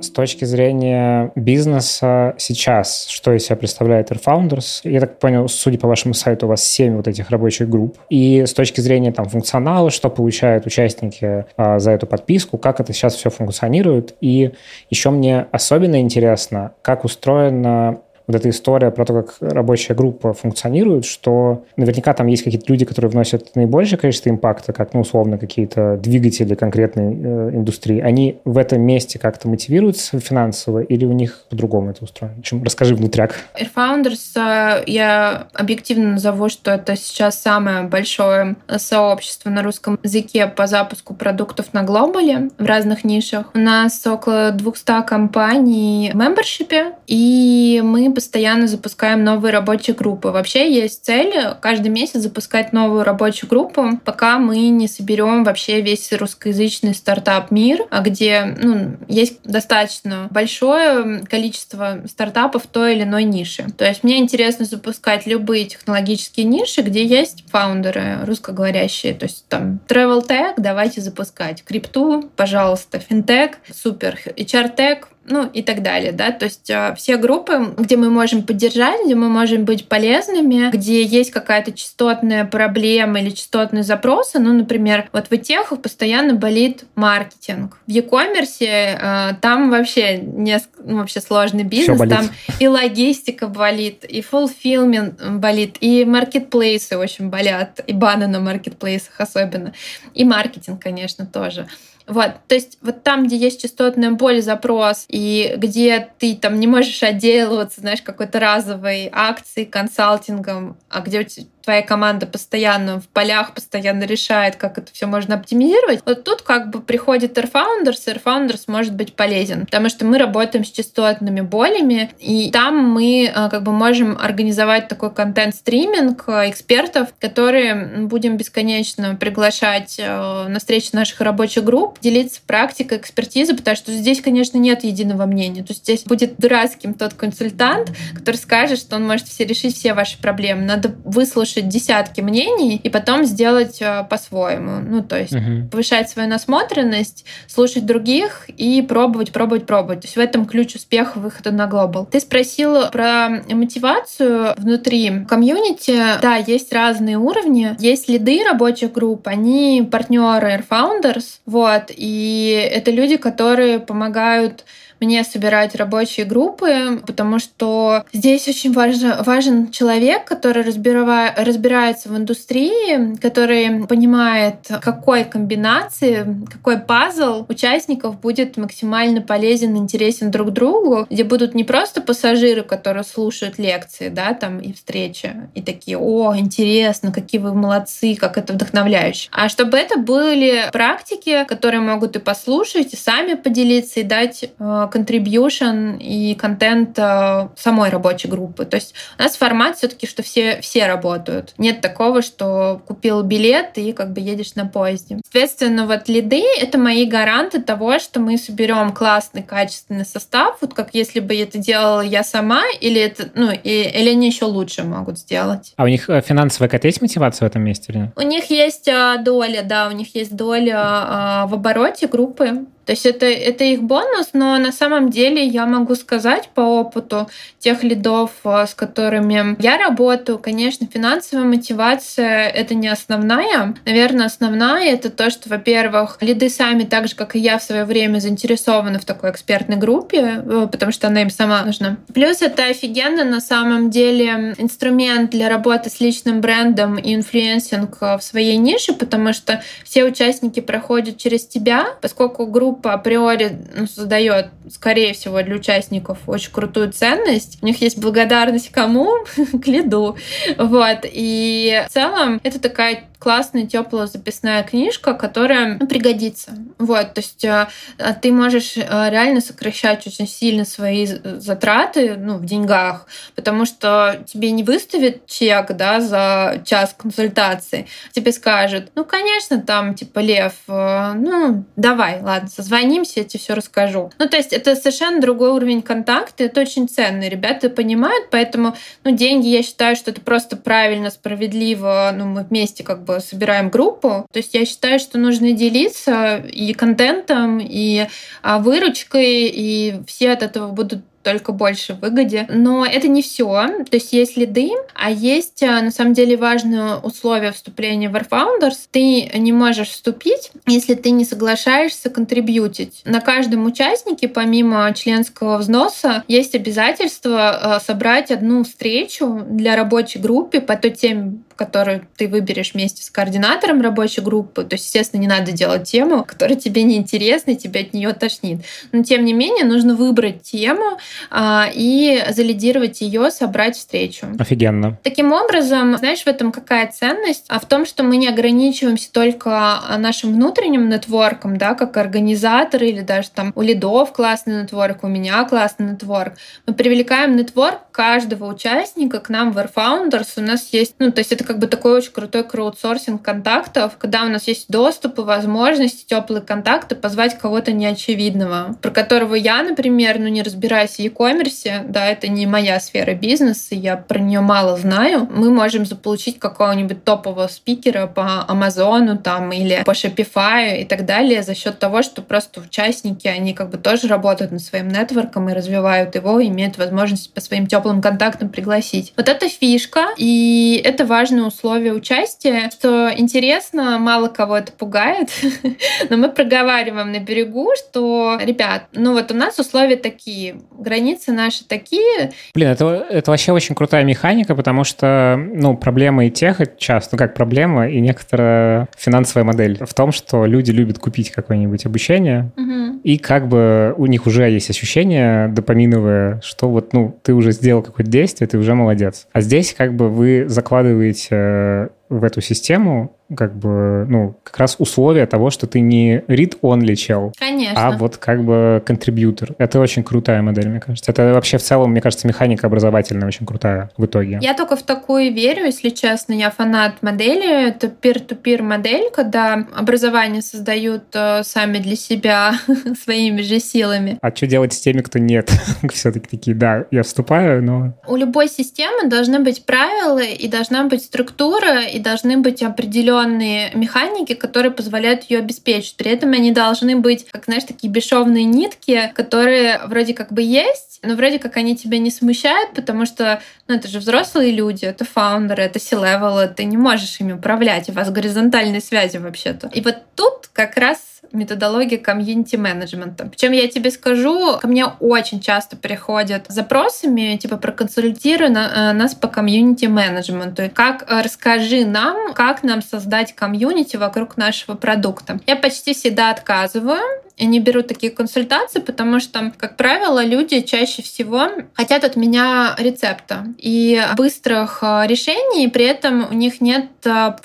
с точки зрения бизнеса сейчас, что из себя представляет Air Founders? Я так понял, судя по вашему сайту, у вас 7 вот этих рабочих групп. И с точки зрения там функционала, что получают участники а, за эту подписку, как это сейчас все функционирует. И еще мне особенно интересно, как устроена вот эта история про то, как рабочая группа функционирует, что наверняка там есть какие-то люди, которые вносят наибольшее количество импакта, как, ну, условно, какие-то двигатели конкретной э, индустрии. Они в этом месте как-то мотивируются финансово или у них по-другому это устроено? Чем, расскажи внутряк. Air Founders, э, я объективно назову, что это сейчас самое большое сообщество на русском языке по запуску продуктов на глобале в разных нишах. У нас около 200 компаний в мембершипе, и мы постоянно запускаем новые рабочие группы. Вообще есть цель каждый месяц запускать новую рабочую группу, пока мы не соберем вообще весь русскоязычный стартап-мир, а где ну, есть достаточно большое количество стартапов в той или иной нише. То есть мне интересно запускать любые технологические ниши, где есть фаундеры русскоговорящие. То есть там travel tech давайте запускать. Крипту, пожалуйста, финтех, супер. HR tech ну и так далее, да, то есть э, все группы, где мы можем поддержать, где мы можем быть полезными, где есть какая-то частотная проблема или частотные запросы, ну, например, вот в техах постоянно болит маркетинг. В e-commerce э, там вообще не, ну, вообще сложный бизнес, там и логистика болит, и fulfillment болит, и маркетплейсы очень болят, и баны на маркетплейсах особенно, и маркетинг, конечно, тоже. Вот, то есть вот там, где есть частотная боль, запрос, и где ты там не можешь отделываться, знаешь, какой-то разовой акцией, консалтингом, а где у тебя твоя команда постоянно в полях, постоянно решает, как это все можно оптимизировать, вот тут как бы приходит AirFounders, и AirFounders может быть полезен, потому что мы работаем с частотными болями, и там мы э, как бы можем организовать такой контент-стриминг э, экспертов, которые будем бесконечно приглашать э, на встречи наших рабочих групп, делиться практикой, экспертизой, потому что здесь, конечно, нет единого мнения. То есть здесь будет дурацким тот консультант, который скажет, что он может все решить все ваши проблемы. Надо выслушать выслушать десятки мнений и потом сделать э, по-своему. Ну, то есть угу. повышать свою насмотренность, слушать других и пробовать, пробовать, пробовать. То есть в этом ключ успеха выхода на глобал. Ты спросил про мотивацию внутри комьюнити. Да, есть разные уровни. Есть лиды рабочих групп, они партнеры Air Founders, вот, и это люди, которые помогают мне собирать рабочие группы, потому что здесь очень важен, важен человек, который разбирая, разбирается в индустрии, который понимает, какой комбинации, какой пазл участников будет максимально полезен, интересен друг другу, где будут не просто пассажиры, которые слушают лекции, да, там и встречи, и такие, о, интересно, какие вы молодцы, как это вдохновляюще, а чтобы это были практики, которые могут и послушать, и сами поделиться, и дать э, contribution и контент э, самой рабочей группы. То есть у нас формат все-таки, что все, все работают. Нет такого, что купил билет и как бы едешь на поезде. Соответственно, вот лиды — это мои гаранты того, что мы соберем классный, качественный состав, вот как если бы это делала я сама, или это, ну, и, или они еще лучше могут сделать. А у них э, финансовая какая-то есть мотивация в этом месте? Или? У них есть э, доля, да, у них есть доля в обороте группы. То есть это, это их бонус, но на самом деле я могу сказать по опыту тех лидов, э, с которыми я работаю, конечно, финансовая мотивация — это не основная. Наверное, основная — это то, что, во-первых, лиды сами, так же, как и я в свое время, заинтересованы в такой экспертной группе, э, потому что она им сама нужна. Плюс это офигенно на самом деле инструмент для работы с личным брендом и influencing в своей нише, потому что все участники проходят через тебя, поскольку группа группа априори ну, создает, скорее всего, для участников очень крутую ценность. У них есть благодарность кому? К лиду. Вот. И в целом это такая классная, теплая записная книжка, которая пригодится. Вот, то есть э, а ты можешь э, реально сокращать очень сильно свои затраты ну, в деньгах, потому что тебе не выставят чек да, за час консультации, тебе скажут, ну, конечно, там, типа, Лев, э, ну, давай, ладно, созвонимся, я тебе все расскажу. Ну, то есть это совершенно другой уровень контакта, это очень ценно, ребята понимают, поэтому, ну, деньги, я считаю, что это просто правильно, справедливо, ну, мы вместе как бы собираем группу. То есть я считаю, что нужно делиться и контентом, и а, выручкой, и все от этого будут только больше выгоде. Но это не все. То есть есть лиды, а есть э, на самом деле важное условие вступления в Airfounders. Ты не можешь вступить, если ты не соглашаешься контрибьютить. На каждом участнике, помимо членского взноса, есть обязательство э, собрать одну встречу для рабочей группы по той теме, которую ты выберешь вместе с координатором рабочей группы. То есть, естественно, не надо делать тему, которая тебе не интересна, и тебя от нее тошнит. Но, тем не менее, нужно выбрать тему а, и залидировать ее, собрать встречу. Офигенно. Таким образом, знаешь, в этом какая ценность? А в том, что мы не ограничиваемся только нашим внутренним нетворком, да, как организаторы или даже там у лидов классный нетворк, у меня классный нетворк. Мы привлекаем нетворк каждого участника к нам в Air Founders. У нас есть, ну, то есть это это как бы такой очень крутой краудсорсинг контактов, когда у нас есть доступ и возможность теплые контакты позвать кого-то неочевидного, про которого я, например, ну не разбираюсь в e-commerce, да, это не моя сфера бизнеса, я про нее мало знаю, мы можем заполучить какого-нибудь топового спикера по Амазону там или по Shopify и так далее за счет того, что просто участники, они как бы тоже работают над своим нетворком и развивают его, имеют возможность по своим теплым контактам пригласить. Вот это фишка, и это важно важное условие участия, что интересно, мало кого это пугает, но мы проговариваем на берегу, что, ребят, ну вот у нас условия такие, границы наши такие. Блин, это, это вообще очень крутая механика, потому что, ну, проблема и тех часто, ну как проблема и некоторая финансовая модель в том, что люди любят купить какое-нибудь обучение, угу. и как бы у них уже есть ощущение допаминовое, что вот, ну, ты уже сделал какое-то действие, ты уже молодец. А здесь как бы вы закладываете э, в эту систему как бы, ну, как раз условие того, что ты не read-only чел, Конечно. а вот как бы контрибьютор. Это очень крутая модель, мне кажется. Это вообще в целом, мне кажется, механика образовательная очень крутая в итоге. Я только в такую верю, если честно. Я фанат модели. Это peer-to-peer модель, когда образование создают э, сами для себя своими же силами. А что делать с теми, кто нет? Все-таки такие, да, я вступаю, но... У любой системы должны быть правила и должна быть структура, и должны быть определенные механики, которые позволяют ее обеспечить. При этом они должны быть, как знаешь, такие бесшовные нитки, которые вроде как бы есть, но вроде как они тебя не смущают, потому что ну, это же взрослые люди, это фаундеры, это C-level, ты не можешь ими управлять, у вас горизонтальные связи вообще-то. И вот тут как раз методология комьюнити менеджмента. Причем я тебе скажу, ко мне очень часто приходят запросами, типа проконсультируй на, э, нас по комьюнити менеджменту. Как э, расскажи нам, как нам создать комьюнити вокруг нашего продукта. Я почти всегда отказываю, и не беру такие консультации, потому что, как правило, люди чаще всего хотят от меня рецепта и быстрых э, решений, и при этом у них нет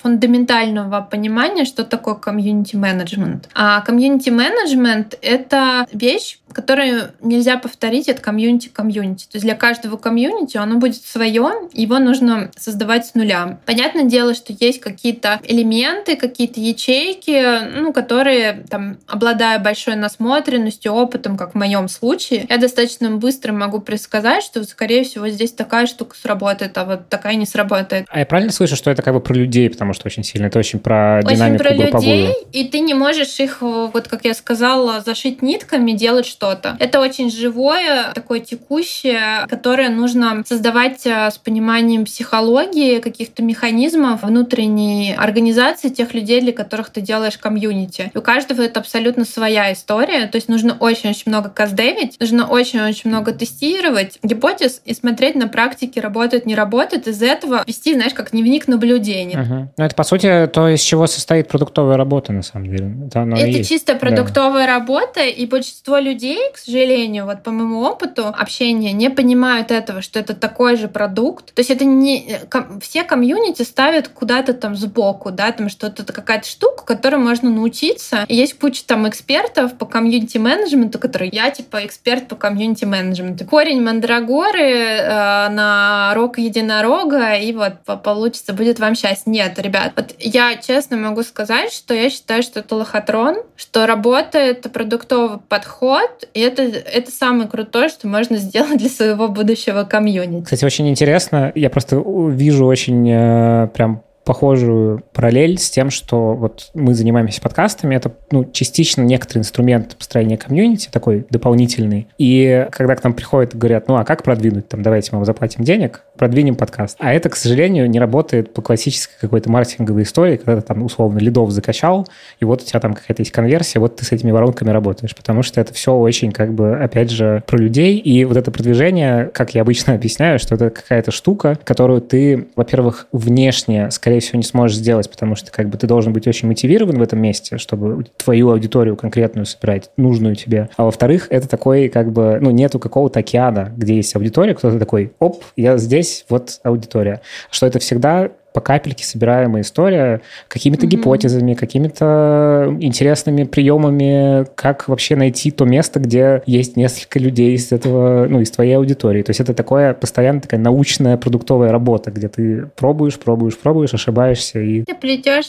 фундаментального понимания, что такое комьюнити-менеджмент. А комьюнити-менеджмент — это вещь, которую нельзя повторить от комьюнити к комьюнити. То есть для каждого комьюнити оно будет свое, его нужно создавать с нуля. Понятное дело, что есть какие-то элементы, какие-то ячейки, ну, которые, там, обладая большой насмотренностью, опытом, как в моем случае, я достаточно быстро могу предсказать, что, скорее всего, здесь такая штука сработает, а вот такая не сработает. А я правильно слышу, что это как бы про людей, потому что очень сильно, это очень про очень динамику про групповую. людей, и ты не можешь их, вот как я сказала, зашить нитками, делать что-то. Это очень живое, такое текущее, которое нужно создавать э, с пониманием психологии, каких-то механизмов внутренней организации тех людей, для которых ты делаешь комьюнити. И у каждого это абсолютно своя история, то есть нужно очень-очень много каздевить, нужно очень-очень много тестировать гипотез и смотреть на практике, работает, не работает, из этого вести, знаешь, как дневник наблюдений. Угу. Ну, это, по сути, то, из чего состоит продуктовая работа, на самом деле. Это, это чисто продуктовая да. работа, и большинство людей, к сожалению, вот по моему опыту общения, не понимают этого, что это такой же продукт. То есть это не... Все комьюнити ставят куда-то там сбоку, да, там что-то, какая-то штука, которой можно научиться. И есть куча там экспертов по комьюнити-менеджменту, которые я, типа, эксперт по комьюнити-менеджменту. Корень мандрагоры э, на рог единорога, и вот получится, будет вам счастье. Нет, ребят, вот я честно могу сказать, что я считаю, что это лохотрон, что работает продуктовый подход, и это, это самое крутое, что можно сделать для своего будущего комьюнити. Кстати, очень интересно. Я просто вижу очень э, прям похожую параллель с тем, что вот мы занимаемся подкастами, это ну, частично некоторый инструмент построения комьюнити, такой дополнительный. И когда к нам приходят и говорят, ну а как продвинуть, там, давайте мы вам заплатим денег, продвинем подкаст. А это, к сожалению, не работает по классической какой-то маркетинговой истории, когда ты там условно лидов закачал, и вот у тебя там какая-то есть конверсия, вот ты с этими воронками работаешь, потому что это все очень как бы, опять же, про людей, и вот это продвижение, как я обычно объясняю, что это какая-то штука, которую ты, во-первых, внешне, скорее всего, не сможешь сделать, потому что как бы ты должен быть очень мотивирован в этом месте, чтобы твою аудиторию конкретную собирать, нужную тебе. А во-вторых, это такой как бы, ну, нету какого-то океана, где есть аудитория, кто-то такой, оп, я здесь, вот аудитория. Что это всегда по капельке собираемая история, какими-то mm-hmm. гипотезами, какими-то интересными приемами, как вообще найти то место, где есть несколько людей из этого, ну, из твоей аудитории. То есть это такое постоянно такая научная продуктовая работа, где ты пробуешь, пробуешь, пробуешь, ошибаешься и... Ты плетешь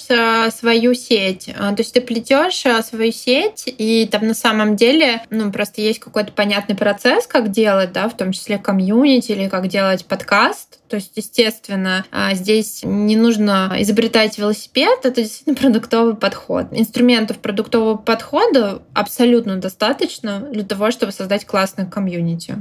свою сеть. А, то есть ты плетешь а, свою сеть, и там на самом деле, ну, просто есть какой-то понятный процесс, как делать, да, в том числе комьюнити или как делать подкаст. То есть, естественно, а, здесь не нужно изобретать велосипед, это действительно продуктовый подход. Инструментов продуктового подхода абсолютно достаточно для того, чтобы создать классное комьюнити.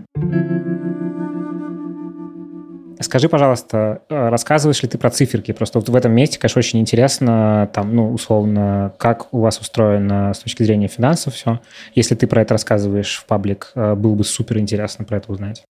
Скажи, пожалуйста, э, рассказываешь ли ты про циферки? Просто вот в этом месте, конечно, очень интересно, там, ну, условно, как у вас устроено с точки зрения финансов все. Если ты про это рассказываешь в паблик, э, было бы супер интересно про это узнать.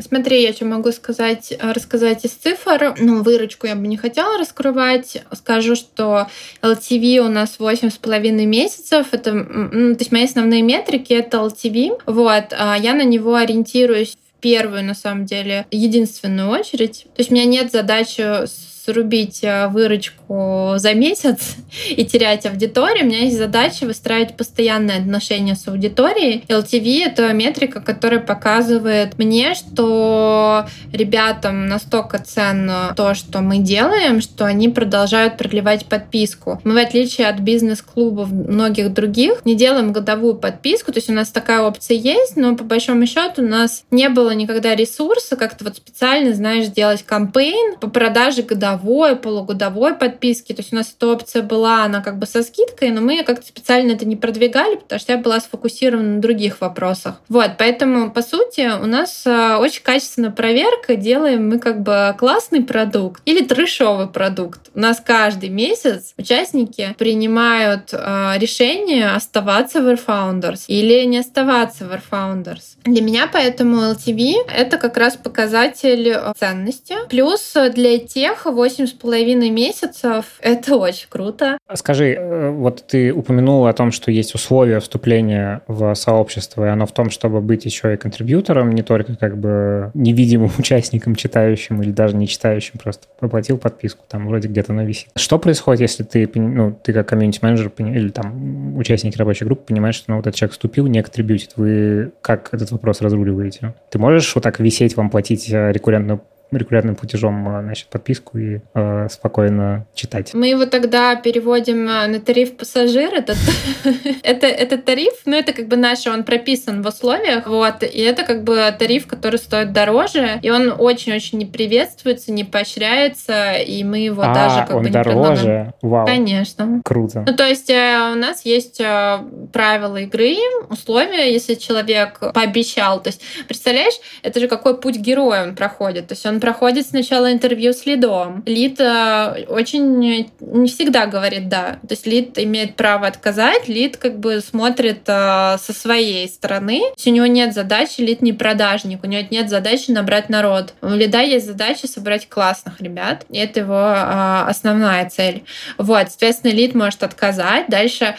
Смотри, я что могу сказать, рассказать из цифр. Ну, выручку я бы не хотела раскрывать. Скажу, что LTV у нас 8,5 месяцев. Это, ну, то есть мои основные метрики — это LTV. Вот. А я на него ориентируюсь первую, на самом деле, единственную очередь. То есть у меня нет задачи срубить э, выручку за месяц и терять аудиторию. У меня есть задача выстраивать постоянные отношения с аудиторией. LTV — это метрика, которая показывает мне, что ребятам настолько ценно то, что мы делаем, что они продолжают продлевать подписку. Мы, в отличие от бизнес-клубов многих других, не делаем годовую подписку, то есть у нас такая опция есть, но по большому счету у нас не было никогда ресурса как-то вот специально, знаешь, делать кампейн по продаже годовой годовой, полугодовой подписки. То есть у нас эта опция была, она как бы со скидкой, но мы как-то специально это не продвигали, потому что я была сфокусирована на других вопросах. Вот, поэтому, по сути, у нас э, очень качественная проверка, делаем мы как бы классный продукт или трешовый продукт. У нас каждый месяц участники принимают э, решение оставаться в Airfounders или не оставаться в Airfounders. Для меня поэтому LTV — это как раз показатель э, ценности. Плюс для тех, восемь с половиной месяцев — это очень круто. Скажи, э, вот ты упомянула о том, что есть условия вступления в сообщество, и оно в том, чтобы быть еще и контрибьютором, не только как бы невидимым участником, читающим или даже не читающим, просто оплатил подписку, там вроде где-то она висит. Что происходит, если ты, ну, ты как комьюнити-менеджер или там участник рабочей группы понимаешь, что ну, вот этот человек вступил, не контрибьютит, вы как этот вопрос разруливаете? Ты можешь вот так висеть, вам платить э, рекуррентную регулярным платежом а, значит, подписку и э, спокойно читать. Мы его тогда переводим а, на тариф пассажир. Это, это, это тариф, ну это как бы наш, он прописан в условиях, вот, и это как бы тариф, который стоит дороже, и он очень-очень не приветствуется, не поощряется, и мы его а, даже как он бы не дороже? Вау. Конечно. Круто. Ну то есть э, у нас есть э, правила игры, условия, если человек пообещал, то есть представляешь, это же какой путь героя он проходит, то есть он проходит сначала интервью с лидом. Лид э, очень не всегда говорит «да». То есть лид имеет право отказать, лид как бы смотрит э, со своей стороны. То есть у него нет задачи, лид не продажник, у него нет задачи набрать народ. У лида есть задача собрать классных ребят, и это его э, основная цель. Вот, соответственно, лид может отказать. Дальше,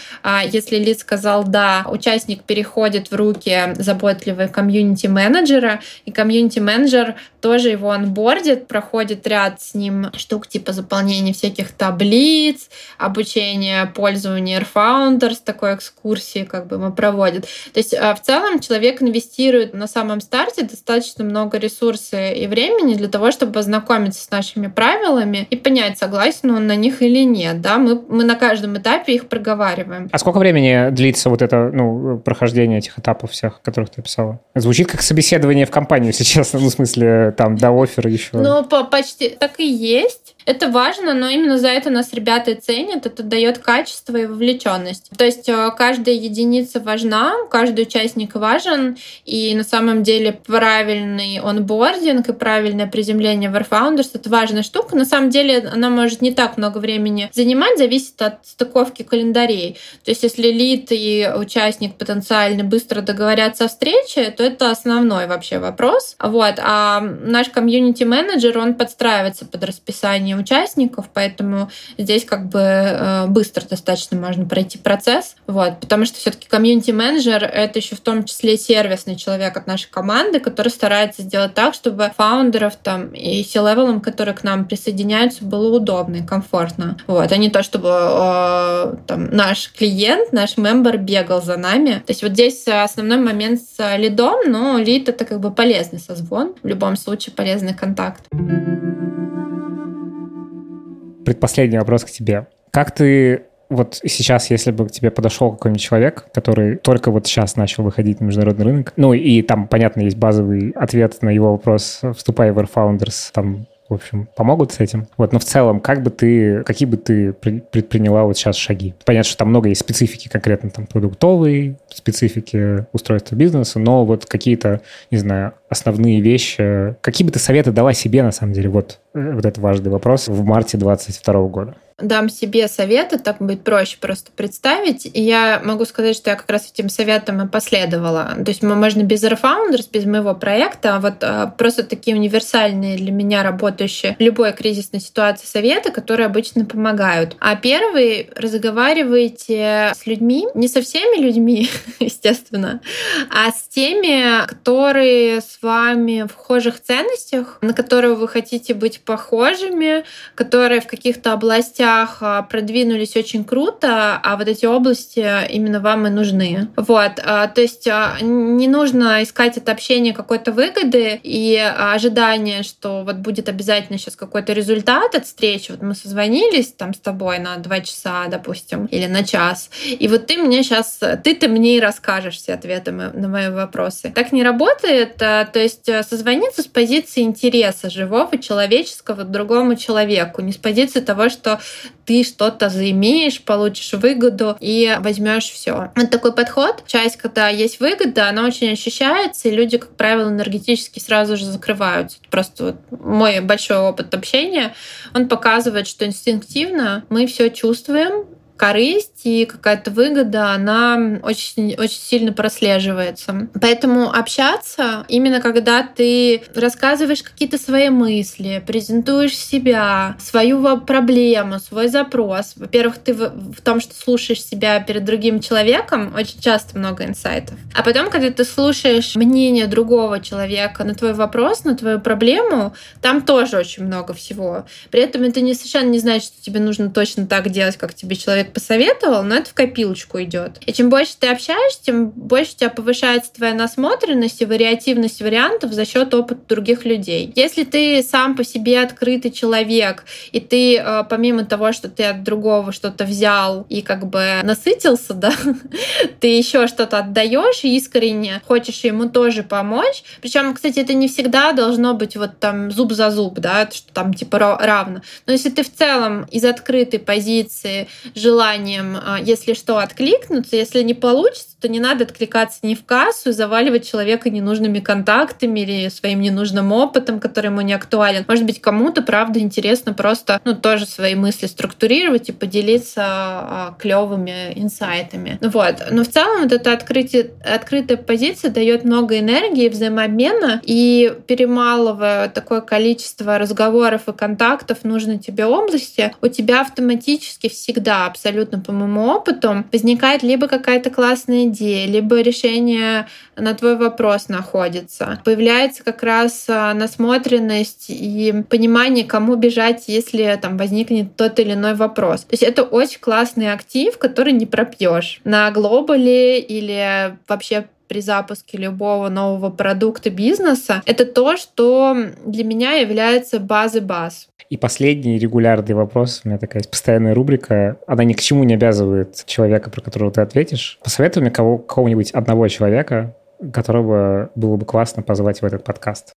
если лид сказал «да», участник переходит в руки заботливой комьюнити-менеджера, и комьюнити-менеджер тоже его онбордит, проходит ряд с ним штук типа заполнения всяких таблиц, обучение пользования Airfounders, такой экскурсии как бы мы проводим. То есть а, в целом человек инвестирует на самом старте достаточно много ресурсов и времени для того, чтобы ознакомиться с нашими правилами и понять, согласен он на них или нет. Да? Мы, мы на каждом этапе их проговариваем. А сколько времени длится вот это ну, прохождение этих этапов всех, которых ты описала? Звучит как собеседование в компанию, если честно, ну, в смысле, там, до оффера еще. Ну, по почти так и есть. Это важно, но именно за это нас ребята ценят. Это дает качество и вовлеченность. То есть э, каждая единица важна, каждый участник важен, и на самом деле правильный онбординг и правильное приземление в Airfounders — это важная штука. На самом деле она может не так много времени занимать, зависит от стыковки календарей. То есть если лид и участник потенциально быстро договорятся о встрече, то это основной вообще вопрос. Вот. А наш комьюнити-менеджер, он подстраивается под расписание участников, поэтому здесь как бы э, быстро достаточно можно пройти процесс. Вот. Потому что все-таки комьюнити-менеджер — это еще в том числе сервисный человек от нашей команды, который старается сделать так, чтобы фаундеров там и C-левелам, которые к нам присоединяются, было удобно и комфортно. Вот. А не то, чтобы э, там, наш клиент, наш мембер бегал за нами. То есть вот здесь основной момент с лидом, но лид — это как бы полезный созвон. В любом случае полезный контакт. Предпоследний вопрос к тебе. Как ты вот сейчас, если бы к тебе подошел какой-нибудь человек, который только вот сейчас начал выходить на международный рынок, ну и там, понятно, есть базовый ответ на его вопрос «Вступай в Airfounders», там в общем, помогут с этим. Вот, но в целом, как бы ты, какие бы ты предприняла вот сейчас шаги? Понятно, что там много есть специфики конкретно там продуктовой, специфики устройства бизнеса, но вот какие-то, не знаю, основные вещи, какие бы ты советы дала себе, на самом деле, вот, э, вот это важный вопрос в марте 2022 года? дам себе советы, так будет проще просто представить. И я могу сказать, что я как раз этим советам и последовала. То есть можно без Airfounders, без моего проекта, а вот а, просто такие универсальные для меня работающие в любой кризисной ситуации советы, которые обычно помогают. А первый — разговаривайте с людьми, не со всеми людьми, естественно, а с теми, которые с вами в схожих ценностях, на которые вы хотите быть похожими, которые в каких-то областях а, продвинулись очень круто, а вот эти области именно вам и нужны. Вот, а, то есть а, не нужно искать от общения какой-то выгоды и ожидания, что вот будет обязательно сейчас какой-то результат от встречи. Вот мы созвонились там с тобой на два часа, допустим, или на час, и вот ты мне сейчас, ты-то мне и расскажешь все ответы на мои вопросы. Так не работает, то есть созвониться с позиции интереса живого человеческого другому человеку, не с позиции того, что ты что-то заимеешь, получишь выгоду и возьмешь все. Вот такой подход. Часть, когда есть выгода, она очень ощущается, и люди, как правило, энергетически сразу же закрываются. Просто вот мой большой опыт общения, он показывает, что инстинктивно мы все чувствуем, корысть и какая-то выгода, она очень, очень сильно прослеживается. Поэтому общаться, именно когда ты рассказываешь какие-то свои мысли, презентуешь себя, свою проблему, свой запрос. Во-первых, ты в, том, что слушаешь себя перед другим человеком, очень часто много инсайтов. А потом, когда ты слушаешь мнение другого человека на твой вопрос, на твою проблему, там тоже очень много всего. При этом это не совершенно не значит, что тебе нужно точно так делать, как тебе человек человек посоветовал, но это в копилочку идет. И чем больше ты общаешься, тем больше у тебя повышается твоя насмотренность и вариативность вариантов за счет опыта других людей. Если ты сам по себе открытый человек, и ты э, помимо того, что ты от другого что-то взял и как бы насытился, да, ты еще что-то отдаешь и искренне хочешь ему тоже помочь. Причем, кстати, это не всегда должно быть вот там зуб за зуб, да, что там типа равно. Но если ты в целом из открытой позиции желанием, а, если что, откликнуться. Если не получится, то не надо откликаться ни в кассу заваливать человека ненужными контактами или своим ненужным опытом, который ему не актуален. Может быть, кому-то, правда, интересно просто, ну, тоже свои мысли структурировать и поделиться а, клевыми инсайтами. Вот. Но в целом вот эта открытие, открытая позиция дает много энергии, взаимообмена, и перемалывая такое количество разговоров и контактов в нужной тебе области, у тебя автоматически всегда абсолютно по моему опыту, возникает либо какая-то классная идея, либо решение на твой вопрос находится. Появляется как раз а, насмотренность и понимание, кому бежать, если там возникнет тот или иной вопрос. То есть это очень классный актив, который не пропьешь. На глобале или вообще при запуске любого нового продукта бизнеса, это то, что для меня является базой баз. И последний регулярный вопрос, у меня такая постоянная рубрика, она ни к чему не обязывает человека, про которого ты ответишь. Посоветуй мне кого, кого-нибудь одного человека, которого было бы классно позвать в этот подкаст.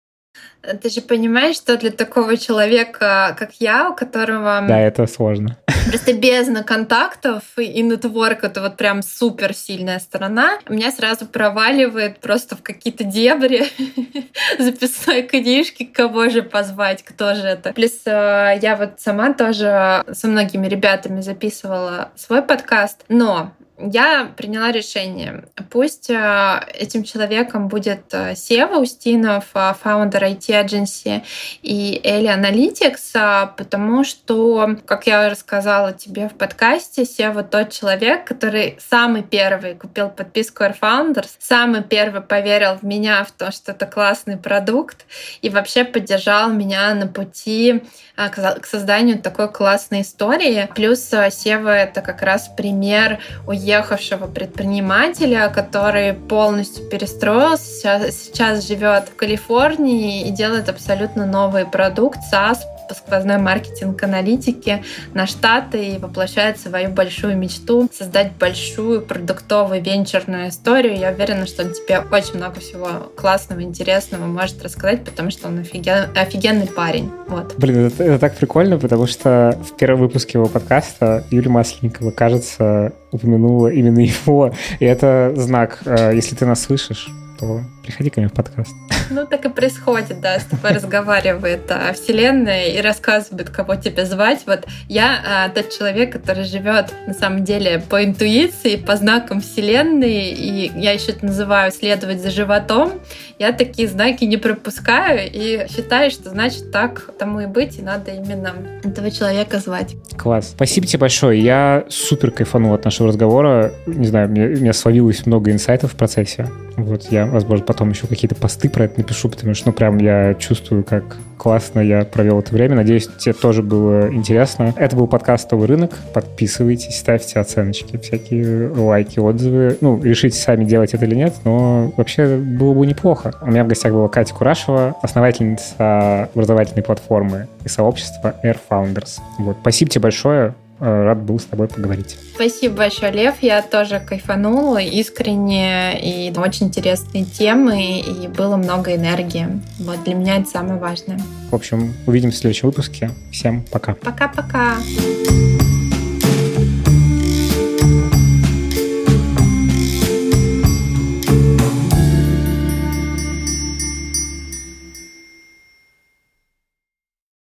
Ты же понимаешь, что для такого человека, как я, у которого... Да, это сложно. Просто бездна контактов и нетворк — это вот прям супер сильная сторона. Меня сразу проваливает просто в какие-то дебри записной книжки, кого же позвать, кто же это. Плюс э, я вот сама тоже со многими ребятами записывала свой подкаст, но я приняла решение. Пусть э, этим человеком будет э, Сева Устинов, э, фаундер IT Agency и Эли Analytics, потому что, как я рассказала тебе в подкасте, Сева тот человек, который самый первый купил подписку Air Founders, самый первый поверил в меня, в то, что это классный продукт, и вообще поддержал меня на пути к созданию такой классной истории. Плюс Сева — это как раз пример уехать уехавшего предпринимателя, который полностью перестроился, сейчас живет в Калифорнии и делает абсолютно новый продукт SaaS по сквозной маркетинг аналитики на Штаты и воплощает свою большую мечту создать большую продуктовую венчурную историю. Я уверена, что он тебе очень много всего классного, интересного может рассказать, потому что он офиген... офигенный парень. Вот. Блин, это, это так прикольно, потому что в первом выпуске его подкаста Юлия Масленникова, кажется, упомянула именно его. И это знак, э, если ты нас слышишь, то приходи ко мне в подкаст. Ну, так и происходит, да, с тобой разговаривает а, Вселенная и рассказывает, кого тебе звать. Вот я а, тот человек, который живет на самом деле по интуиции, по знакам Вселенной, и я еще это называю следовать за животом. Я такие знаки не пропускаю и считаю, что значит так тому и быть, и надо именно этого человека звать. Класс. Спасибо тебе большое. Я супер кайфанул от нашего разговора. Не знаю, у меня словилось много инсайтов в процессе. Вот я, возможно, потом еще какие-то посты про это напишу, потому что, ну, прям я чувствую, как классно я провел это время. Надеюсь, тебе тоже было интересно. Это был подкаст «Новый рынок». Подписывайтесь, ставьте оценочки, всякие лайки, отзывы. Ну, решите сами, делать это или нет, но вообще было бы неплохо. У меня в гостях была Катя Курашева, основательница образовательной платформы и сообщества Air Founders. Вот. Спасибо тебе большое. Э, рад был с тобой поговорить. Спасибо большое, Лев. Я тоже кайфанула искренне и очень интересные темы, и было много энергии. Вот для меня это самое важное. В общем, увидимся в следующем выпуске. Всем пока. Пока-пока.